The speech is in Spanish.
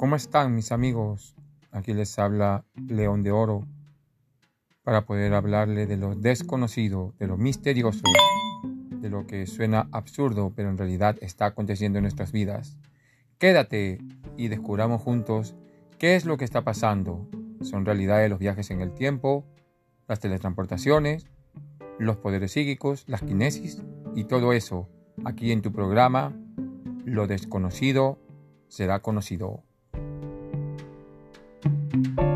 ¿Cómo están mis amigos? Aquí les habla León de Oro para poder hablarle de lo desconocido, de lo misterioso, de lo que suena absurdo, pero en realidad está aconteciendo en nuestras vidas. Quédate y descubramos juntos qué es lo que está pasando. Son realidades los viajes en el tiempo, las teletransportaciones, los poderes psíquicos, las kinesis y todo eso aquí en tu programa Lo desconocido será conocido. Thank you